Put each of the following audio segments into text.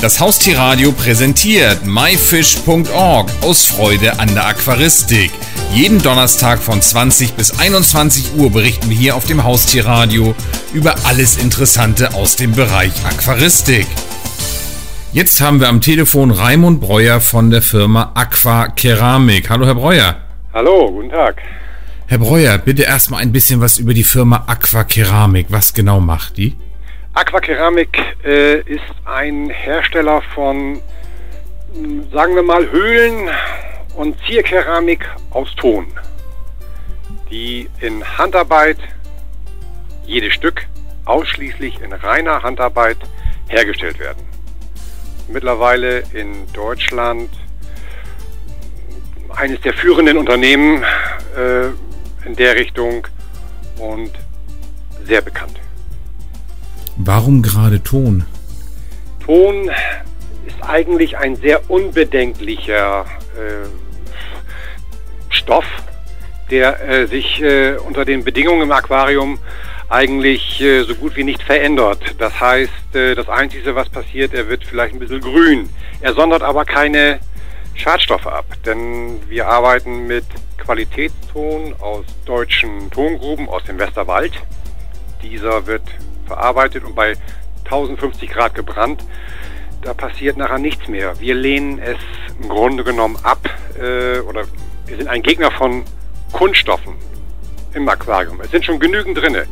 Das Haustierradio präsentiert myfish.org aus Freude an der Aquaristik. Jeden Donnerstag von 20 bis 21 Uhr berichten wir hier auf dem Haustierradio über alles Interessante aus dem Bereich Aquaristik. Jetzt haben wir am Telefon Raimund Breuer von der Firma Aqua Keramik. Hallo, Herr Breuer. Hallo, guten Tag. Herr Breuer, bitte erstmal ein bisschen was über die Firma Aqua Keramik. Was genau macht die? Aqua Keramik äh, ist ein Hersteller von, sagen wir mal, Höhlen und Zierkeramik aus Ton, die in Handarbeit, jedes Stück ausschließlich in reiner Handarbeit hergestellt werden mittlerweile in Deutschland eines der führenden Unternehmen äh, in der Richtung und sehr bekannt. Warum gerade Ton? Ton ist eigentlich ein sehr unbedenklicher äh, Stoff, der äh, sich äh, unter den Bedingungen im Aquarium eigentlich äh, so gut wie nicht verändert. Das heißt, äh, das Einzige, was passiert, er wird vielleicht ein bisschen grün. Er sondert aber keine Schadstoffe ab, denn wir arbeiten mit Qualitätston aus deutschen Tongruben aus dem Westerwald. Dieser wird verarbeitet und bei 1050 Grad gebrannt. Da passiert nachher nichts mehr. Wir lehnen es im Grunde genommen ab äh, oder wir sind ein Gegner von Kunststoffen im Aquarium. Es sind schon genügend drinne.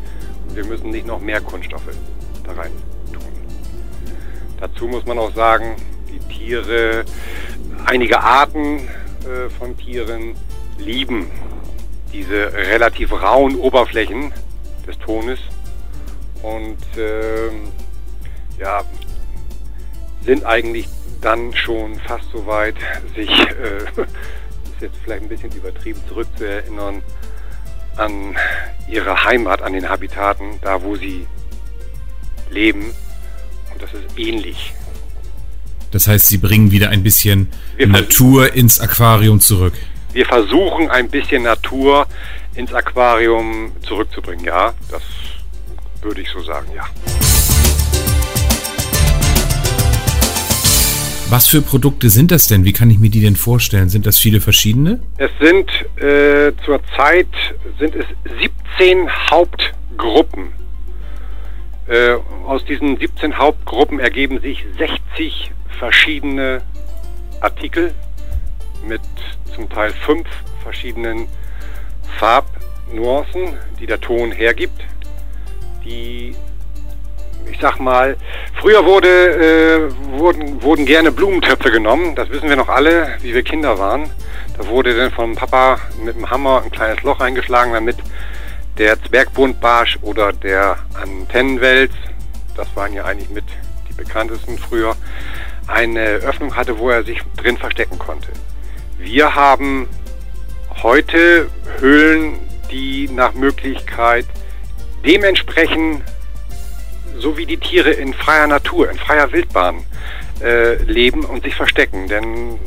Wir müssen nicht noch mehr Kunststoffe da rein tun. Dazu muss man auch sagen, die Tiere, einige Arten äh, von Tieren lieben diese relativ rauen Oberflächen des Tones und äh, ja, sind eigentlich dann schon fast so weit, sich, äh, ist jetzt vielleicht ein bisschen übertrieben, zurückzuerinnern an ihre Heimat, an den Habitaten, da wo sie leben. Und das ist ähnlich. Das heißt, Sie bringen wieder ein bisschen wir Natur ins Aquarium zurück. Wir versuchen ein bisschen Natur ins Aquarium zurückzubringen, ja. Das würde ich so sagen, ja. Was für Produkte sind das denn? Wie kann ich mir die denn vorstellen? Sind das viele verschiedene? Es sind äh, zurzeit sind es 17 Hauptgruppen. Äh, aus diesen 17 Hauptgruppen ergeben sich 60 verschiedene Artikel mit zum Teil fünf verschiedenen Farbnuancen, die der Ton hergibt, die ich sag mal, früher wurde, äh, wurden, wurden gerne Blumentöpfe genommen, das wissen wir noch alle, wie wir Kinder waren. Da wurde dann vom Papa mit dem Hammer ein kleines Loch eingeschlagen, damit der Zwergbuntbarsch oder der Antennenwels, das waren ja eigentlich mit die bekanntesten früher, eine Öffnung hatte, wo er sich drin verstecken konnte. Wir haben heute Höhlen, die nach Möglichkeit dementsprechend so wie die Tiere in freier Natur, in freier Wildbahn äh, leben und sich verstecken. Denn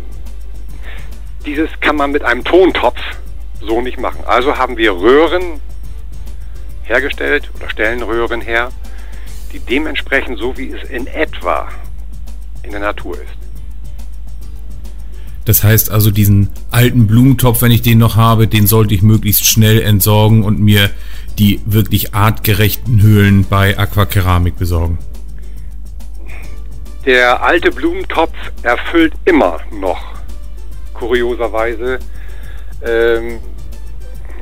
dieses kann man mit einem Tontopf so nicht machen. Also haben wir Röhren hergestellt oder stellen Röhren her, die dementsprechend so wie es in etwa in der Natur ist. Das heißt also, diesen alten Blumentopf, wenn ich den noch habe, den sollte ich möglichst schnell entsorgen und mir die wirklich artgerechten Höhlen bei Aquakeramik besorgen. Der alte Blumentopf erfüllt immer noch, kurioserweise, ähm,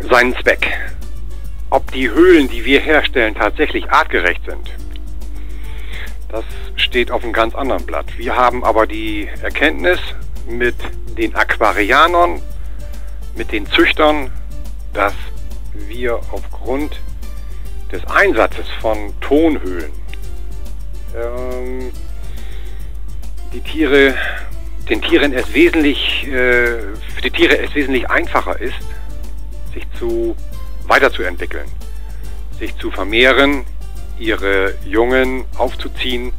seinen Zweck. Ob die Höhlen, die wir herstellen, tatsächlich artgerecht sind, das steht auf einem ganz anderen Blatt. Wir haben aber die Erkenntnis, mit den Aquarianern, mit den Züchtern, dass wir aufgrund des Einsatzes von Tonhöhlen ähm, die Tiere, den Tieren es wesentlich, äh, für die Tiere es wesentlich einfacher ist, sich zu weiterzuentwickeln, sich zu vermehren, ihre Jungen aufzuziehen.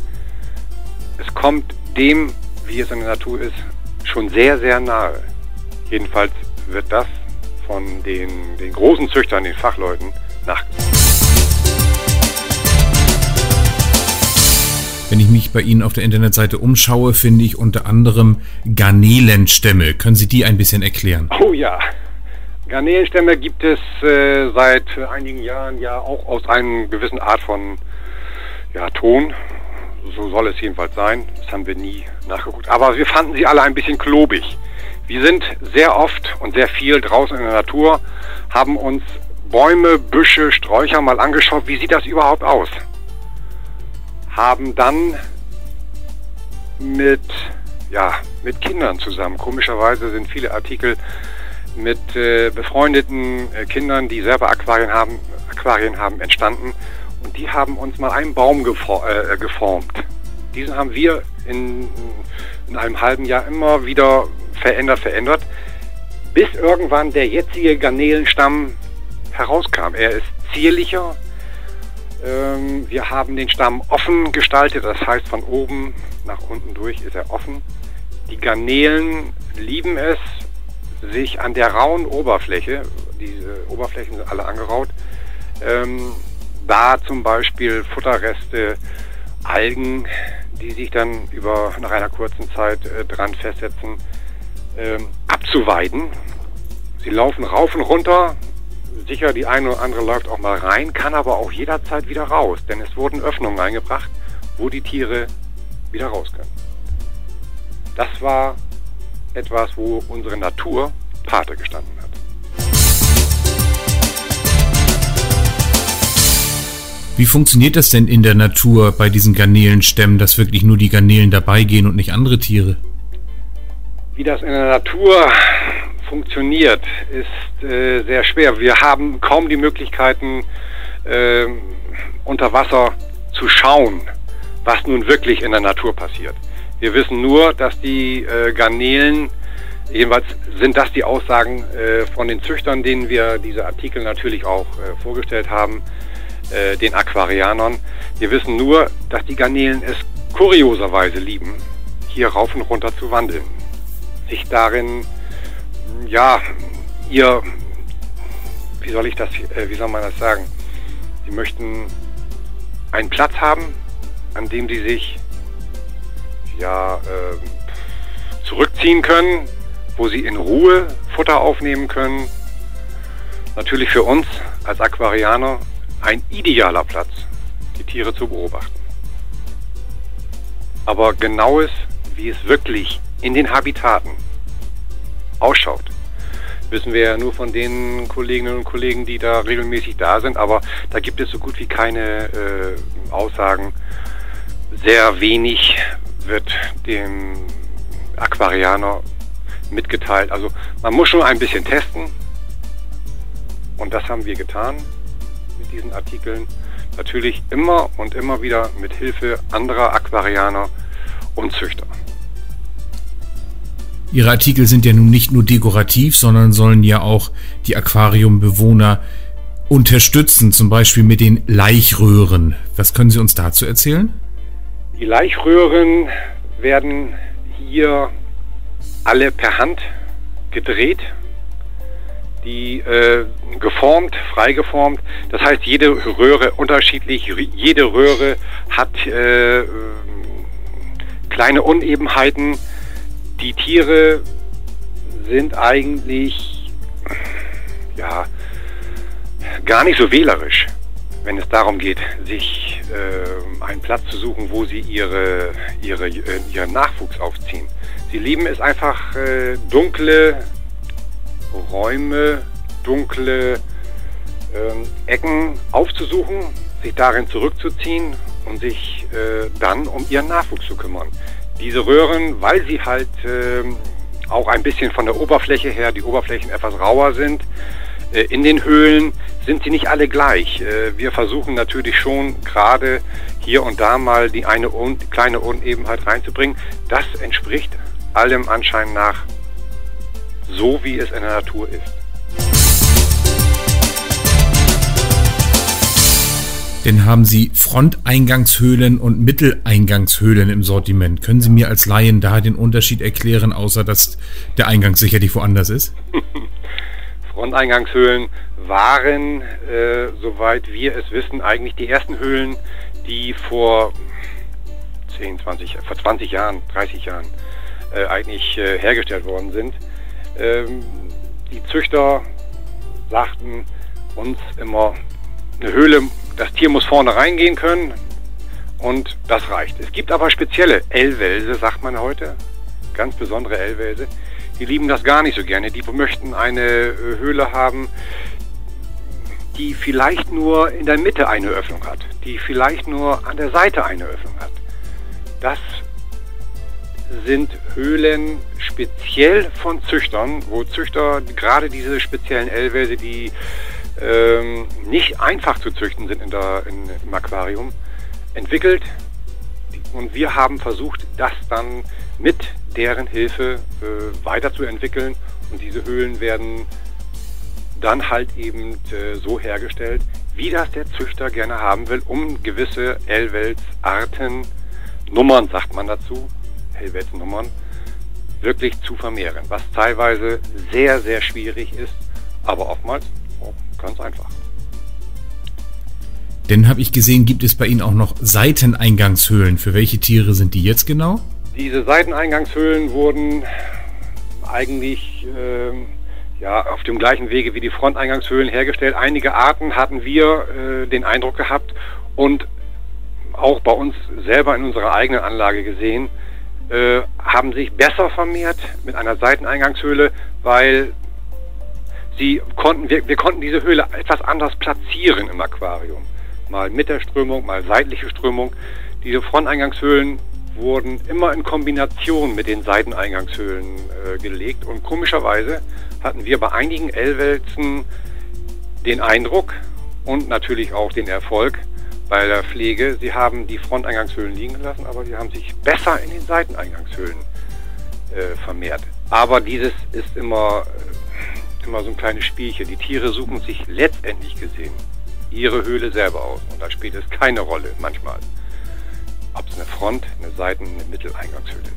Es kommt dem, wie es in der Natur ist, schon sehr, sehr nahe. Jedenfalls wird das von den, den großen Züchtern, den Fachleuten, nachgesagt. Wenn ich mich bei Ihnen auf der Internetseite umschaue, finde ich unter anderem Garnelenstämme. Können Sie die ein bisschen erklären? Oh ja. Garnelenstämme gibt es äh, seit einigen Jahren ja auch aus einer gewissen Art von ja, Ton. So soll es jedenfalls sein. Das haben wir nie nachgeguckt. Aber wir fanden sie alle ein bisschen klobig. Wir sind sehr oft und sehr viel draußen in der Natur, haben uns Bäume, Büsche, Sträucher mal angeschaut. Wie sieht das überhaupt aus? Haben dann mit, ja, mit Kindern zusammen, komischerweise sind viele Artikel mit äh, befreundeten äh, Kindern, die selber Aquarien haben, Aquarien haben, entstanden. Und die haben uns mal einen Baum gefor äh, geformt. Diesen haben wir in, in einem halben Jahr immer wieder verändert, verändert, bis irgendwann der jetzige Garnelenstamm herauskam. Er ist zierlicher. Ähm, wir haben den Stamm offen gestaltet, das heißt von oben nach unten durch ist er offen. Die Garnelen lieben es, sich an der rauen Oberfläche, diese Oberflächen sind alle angeraut, ähm, da zum Beispiel Futterreste, Algen, die sich dann über nach einer kurzen Zeit äh, dran festsetzen, ähm, abzuweiden. Sie laufen rauf und runter. Sicher, die eine oder andere läuft auch mal rein, kann aber auch jederzeit wieder raus, denn es wurden Öffnungen eingebracht, wo die Tiere wieder raus können. Das war etwas, wo unsere Natur Pate gestanden hat. Wie funktioniert das denn in der Natur bei diesen Garnelenstämmen, dass wirklich nur die Garnelen dabei gehen und nicht andere Tiere? Wie das in der Natur funktioniert, ist äh, sehr schwer. Wir haben kaum die Möglichkeiten, äh, unter Wasser zu schauen, was nun wirklich in der Natur passiert. Wir wissen nur, dass die äh, Garnelen, jedenfalls sind das die Aussagen äh, von den Züchtern, denen wir diese Artikel natürlich auch äh, vorgestellt haben, äh, den Aquarianern. Wir wissen nur, dass die Garnelen es kurioserweise lieben, hier rauf und runter zu wandeln. Sich darin, ja, ihr, wie soll ich das, äh, wie soll man das sagen? Sie möchten einen Platz haben, an dem sie sich ja, äh, zurückziehen können, wo sie in Ruhe Futter aufnehmen können. Natürlich für uns als Aquarianer ein idealer Platz, die Tiere zu beobachten. Aber genaues, wie es wirklich in den Habitaten ausschaut, wissen wir ja nur von den Kolleginnen und Kollegen, die da regelmäßig da sind. Aber da gibt es so gut wie keine äh, Aussagen. Sehr wenig wird dem Aquarianer mitgeteilt. Also man muss schon ein bisschen testen. Und das haben wir getan mit diesen Artikeln. Natürlich immer und immer wieder mit Hilfe anderer Aquarianer und Züchter. Ihre Artikel sind ja nun nicht nur dekorativ, sondern sollen ja auch die Aquariumbewohner unterstützen, zum Beispiel mit den Laichröhren. Was können Sie uns dazu erzählen? Die Laichröhren werden hier alle per Hand gedreht, die äh, geformt, freigeformt. Das heißt, jede Röhre unterschiedlich, jede Röhre hat äh, kleine Unebenheiten. Die Tiere sind eigentlich ja gar nicht so wählerisch wenn es darum geht, sich äh, einen Platz zu suchen, wo sie ihre, ihre, äh, ihren Nachwuchs aufziehen. Sie lieben es einfach, äh, dunkle Räume, dunkle ähm, Ecken aufzusuchen, sich darin zurückzuziehen und sich äh, dann um ihren Nachwuchs zu kümmern. Diese Röhren, weil sie halt ähm, auch ein bisschen von der Oberfläche her, die Oberflächen etwas rauer sind, äh, in den Höhlen sind sie nicht alle gleich. Äh, wir versuchen natürlich schon gerade hier und da mal die eine un kleine Unebenheit reinzubringen. Das entspricht allem Anschein nach so, wie es in der Natur ist. Denn haben Sie Fronteingangshöhlen und Mitteleingangshöhlen im Sortiment? Können Sie mir als Laien da den Unterschied erklären, außer dass der Eingang sicherlich woanders ist? Fronteingangshöhlen waren, äh, soweit wir es wissen, eigentlich die ersten Höhlen, die vor 10, 20, vor 20 Jahren, 30 Jahren äh, eigentlich äh, hergestellt worden sind. Ähm, die Züchter sagten uns immer, eine Höhle, das Tier muss vorne reingehen können und das reicht. Es gibt aber spezielle L-Wälse, sagt man heute, ganz besondere L-Wälse, die lieben das gar nicht so gerne. Die möchten eine äh, Höhle haben, die vielleicht nur in der Mitte eine Öffnung hat, die vielleicht nur an der Seite eine Öffnung hat. Das sind Höhlen speziell von Züchtern, wo Züchter gerade diese speziellen L-Wälse, die ähm, nicht einfach zu züchten sind in der, in, im Aquarium, entwickelt. Und wir haben versucht, das dann mit deren Hilfe äh, weiterzuentwickeln. Und diese Höhlen werden dann halt eben äh, so hergestellt, wie das der Züchter gerne haben will, um gewisse L-Wels-Arten, Nummern sagt man dazu, L-Wels-Nummern, wirklich zu vermehren. Was teilweise sehr, sehr schwierig ist, aber oftmals ganz einfach. Denn habe ich gesehen, gibt es bei Ihnen auch noch Seiteneingangshöhlen. Für welche Tiere sind die jetzt genau? Diese Seiteneingangshöhlen wurden eigentlich äh, ja, auf dem gleichen Wege wie die Fronteingangshöhlen hergestellt. Einige Arten hatten wir äh, den Eindruck gehabt und auch bei uns selber in unserer eigenen Anlage gesehen, äh, haben sich besser vermehrt mit einer Seiteneingangshöhle, weil sie konnten, wir, wir konnten diese Höhle etwas anders platzieren im Aquarium. Mal mit der Strömung, mal seitliche Strömung. Diese Fronteingangshöhlen wurden immer in Kombination mit den Seiteneingangshöhlen äh, gelegt. Und komischerweise hatten wir bei einigen L-Wälzen den Eindruck und natürlich auch den Erfolg bei der Pflege, sie haben die Fronteingangshöhlen liegen gelassen, aber sie haben sich besser in den Seiteneingangshöhlen äh, vermehrt. Aber dieses ist immer, äh, immer so ein kleines Spielchen. Die Tiere suchen sich letztendlich gesehen ihre Höhle selber aus. Und da spielt es keine Rolle manchmal ob es eine Front, eine Seiten-, eine Mitteleingangshöhle ist.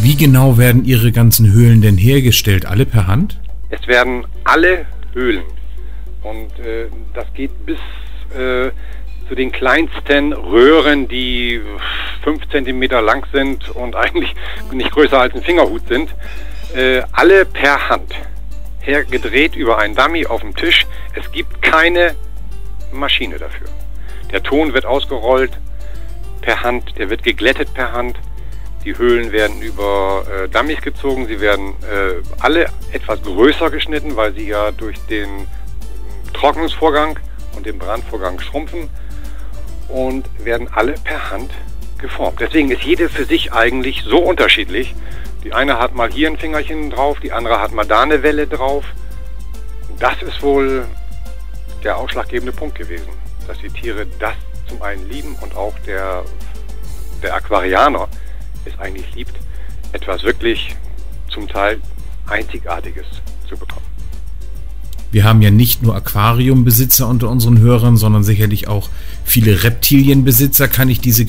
Wie genau werden Ihre ganzen Höhlen denn hergestellt? Alle per Hand? Es werden alle Höhlen. Und äh, das geht bis äh, zu den kleinsten Röhren, die 5 cm lang sind und eigentlich nicht größer als ein Fingerhut sind. Äh, alle per Hand. Hergedreht über einen Dummy auf dem Tisch. Es gibt keine Maschine dafür. Der Ton wird ausgerollt per Hand, der wird geglättet per Hand. Die Höhlen werden über äh, Dummies gezogen, sie werden äh, alle etwas größer geschnitten, weil sie ja durch den Trocknungsvorgang und den Brandvorgang schrumpfen und werden alle per Hand geformt. Deswegen ist jede für sich eigentlich so unterschiedlich. Die eine hat mal hier ein Fingerchen drauf, die andere hat mal da eine Welle drauf. Das ist wohl der ausschlaggebende Punkt gewesen, dass die Tiere das zum einen lieben und auch der, der Aquarianer es eigentlich liebt, etwas wirklich zum Teil Einzigartiges zu bekommen. Wir haben ja nicht nur Aquariumbesitzer unter unseren Hörern, sondern sicherlich auch viele Reptilienbesitzer. Kann ich diese,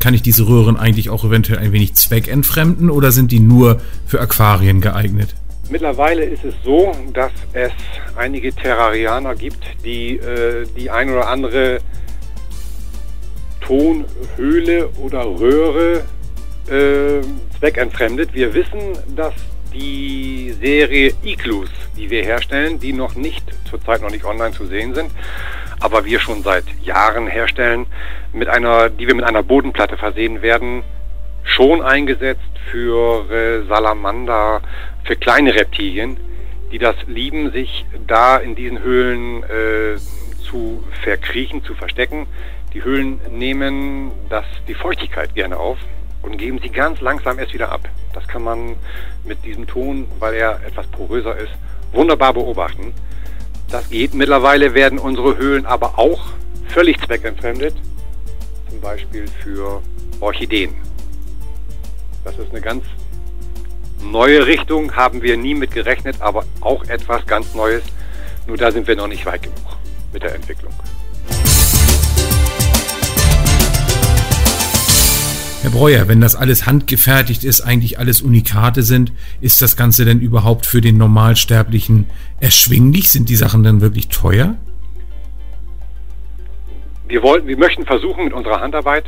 kann ich diese Röhren eigentlich auch eventuell ein wenig zweckentfremden oder sind die nur für Aquarien geeignet? Mittlerweile ist es so, dass es einige Terrarianer gibt, die äh, die ein oder andere Tonhöhle oder Röhre äh, zweckentfremdet. Wir wissen, dass die Serie Iglus, die wir herstellen, die noch nicht, zurzeit noch nicht online zu sehen sind, aber wir schon seit Jahren herstellen, mit einer, die wir mit einer Bodenplatte versehen werden, schon eingesetzt für äh, Salamander, für kleine Reptilien, die das lieben, sich da in diesen Höhlen äh, zu verkriechen, zu verstecken. Die Höhlen nehmen das, die Feuchtigkeit gerne auf und geben sie ganz langsam erst wieder ab. Das kann man mit diesem Ton, weil er etwas poröser ist, wunderbar beobachten. Das geht. Mittlerweile werden unsere Höhlen aber auch völlig zweckentfremdet, zum Beispiel für Orchideen. Das ist eine ganz neue Richtung, haben wir nie mit gerechnet, aber auch etwas ganz Neues. Nur da sind wir noch nicht weit genug mit der Entwicklung. Herr Breuer, wenn das alles handgefertigt ist, eigentlich alles Unikate sind, ist das Ganze denn überhaupt für den Normalsterblichen erschwinglich? Sind die Sachen dann wirklich teuer? wir, wollten, wir möchten versuchen, mit unserer Handarbeit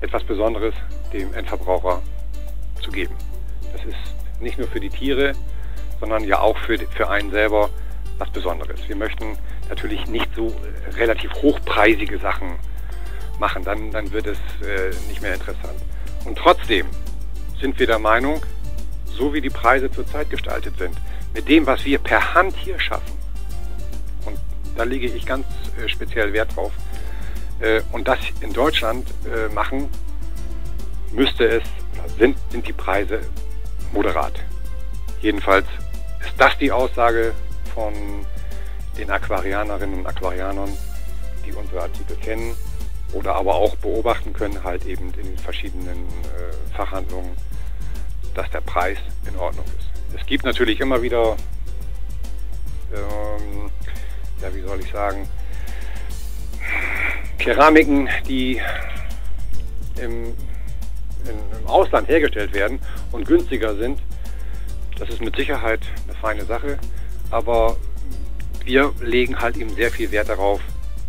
etwas Besonderes dem Endverbraucher zu geben. Das ist nicht nur für die Tiere, sondern ja auch für, für einen selber was Besonderes. Wir möchten natürlich nicht so relativ hochpreisige Sachen machen, dann, dann wird es äh, nicht mehr interessant. Und trotzdem sind wir der Meinung, so wie die Preise zurzeit gestaltet sind, mit dem, was wir per Hand hier schaffen, und da lege ich ganz äh, speziell Wert drauf, äh, und das in Deutschland äh, machen, müsste es, sind, sind die Preise moderat. Jedenfalls ist das die Aussage von den Aquarianerinnen und Aquarianern, die unsere Artikel kennen oder aber auch beobachten können, halt eben in den verschiedenen äh, Fachhandlungen, dass der Preis in Ordnung ist. Es gibt natürlich immer wieder, ähm, ja, wie soll ich sagen, Keramiken, die im, in, im Ausland hergestellt werden und günstiger sind. Das ist mit Sicherheit eine feine Sache, aber wir legen halt eben sehr viel Wert darauf,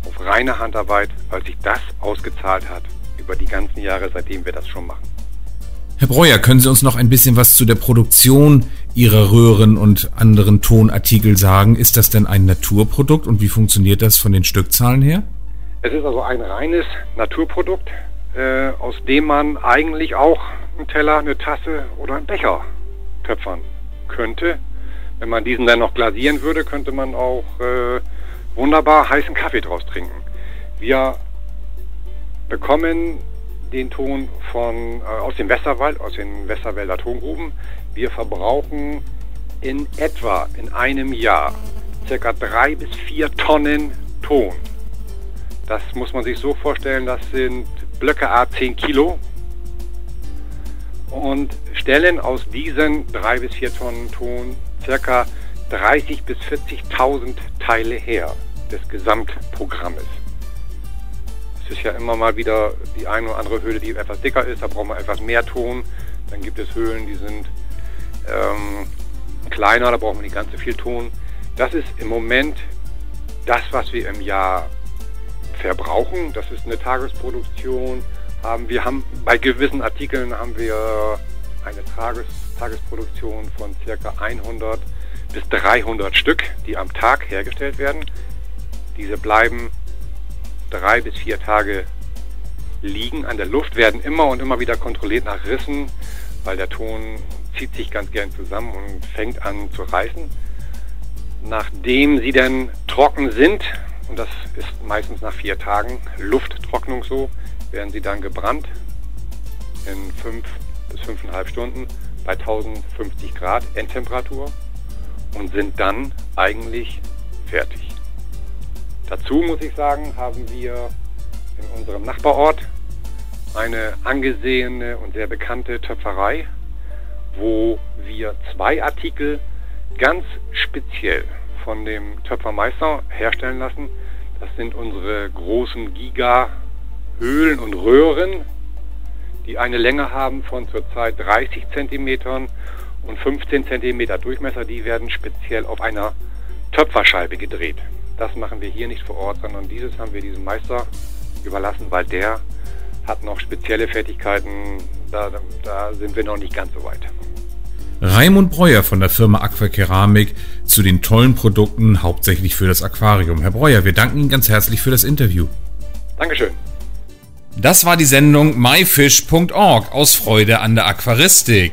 auf reine Handarbeit, weil sich das ausgezahlt hat über die ganzen Jahre, seitdem wir das schon machen. Herr Breuer, können Sie uns noch ein bisschen was zu der Produktion Ihrer Röhren und anderen Tonartikel sagen? Ist das denn ein Naturprodukt und wie funktioniert das von den Stückzahlen her? Es ist also ein reines Naturprodukt, äh, aus dem man eigentlich auch einen Teller, eine Tasse oder einen Becher töpfern könnte. Wenn man diesen dann noch glasieren würde, könnte man auch äh, wunderbar heißen Kaffee draus trinken. Wir bekommen den Ton von, äh, aus dem Westerwald, aus den Westerwälder Tongruben. Wir verbrauchen in etwa in einem Jahr circa drei bis vier Tonnen Ton. Das muss man sich so vorstellen, das sind Blöcke A 10 Kilo und stellen aus diesen drei bis vier Tonnen Ton circa 30 bis 40.000 Teile her des Gesamtprogrammes. Es ist ja immer mal wieder die eine oder andere Höhle, die etwas dicker ist, da braucht man etwas mehr Ton. Dann gibt es Höhlen, die sind ähm, kleiner, da braucht man nicht ganz so viel Ton. Das ist im Moment das, was wir im Jahr verbrauchen. Das ist eine Tagesproduktion. Haben wir haben bei gewissen Artikeln haben wir eine Tages, Tagesproduktion von circa 100 bis 300 Stück, die am Tag hergestellt werden. Diese bleiben drei bis vier Tage liegen an der Luft, werden immer und immer wieder kontrolliert nach Rissen, weil der Ton zieht sich ganz gern zusammen und fängt an zu reißen. Nachdem sie dann trocken sind, und das ist meistens nach vier Tagen Lufttrocknung so, werden sie dann gebrannt in fünf bis fünfeinhalb Stunden bei 1050 Grad Endtemperatur und sind dann eigentlich fertig. Dazu muss ich sagen, haben wir in unserem Nachbarort eine angesehene und sehr bekannte Töpferei, wo wir zwei Artikel ganz speziell von dem Töpfermeister herstellen lassen. Das sind unsere großen Giga-Höhlen und Röhren, die eine Länge haben von zurzeit 30 cm und 15 cm Durchmesser. Die werden speziell auf einer Töpferscheibe gedreht. Das machen wir hier nicht vor Ort, sondern dieses haben wir diesem Meister überlassen, weil der hat noch spezielle Fertigkeiten. Da, da sind wir noch nicht ganz so weit. Raimund Breuer von der Firma Aquakeramik zu den tollen Produkten, hauptsächlich für das Aquarium. Herr Breuer, wir danken Ihnen ganz herzlich für das Interview. Dankeschön. Das war die Sendung myfish.org aus Freude an der Aquaristik.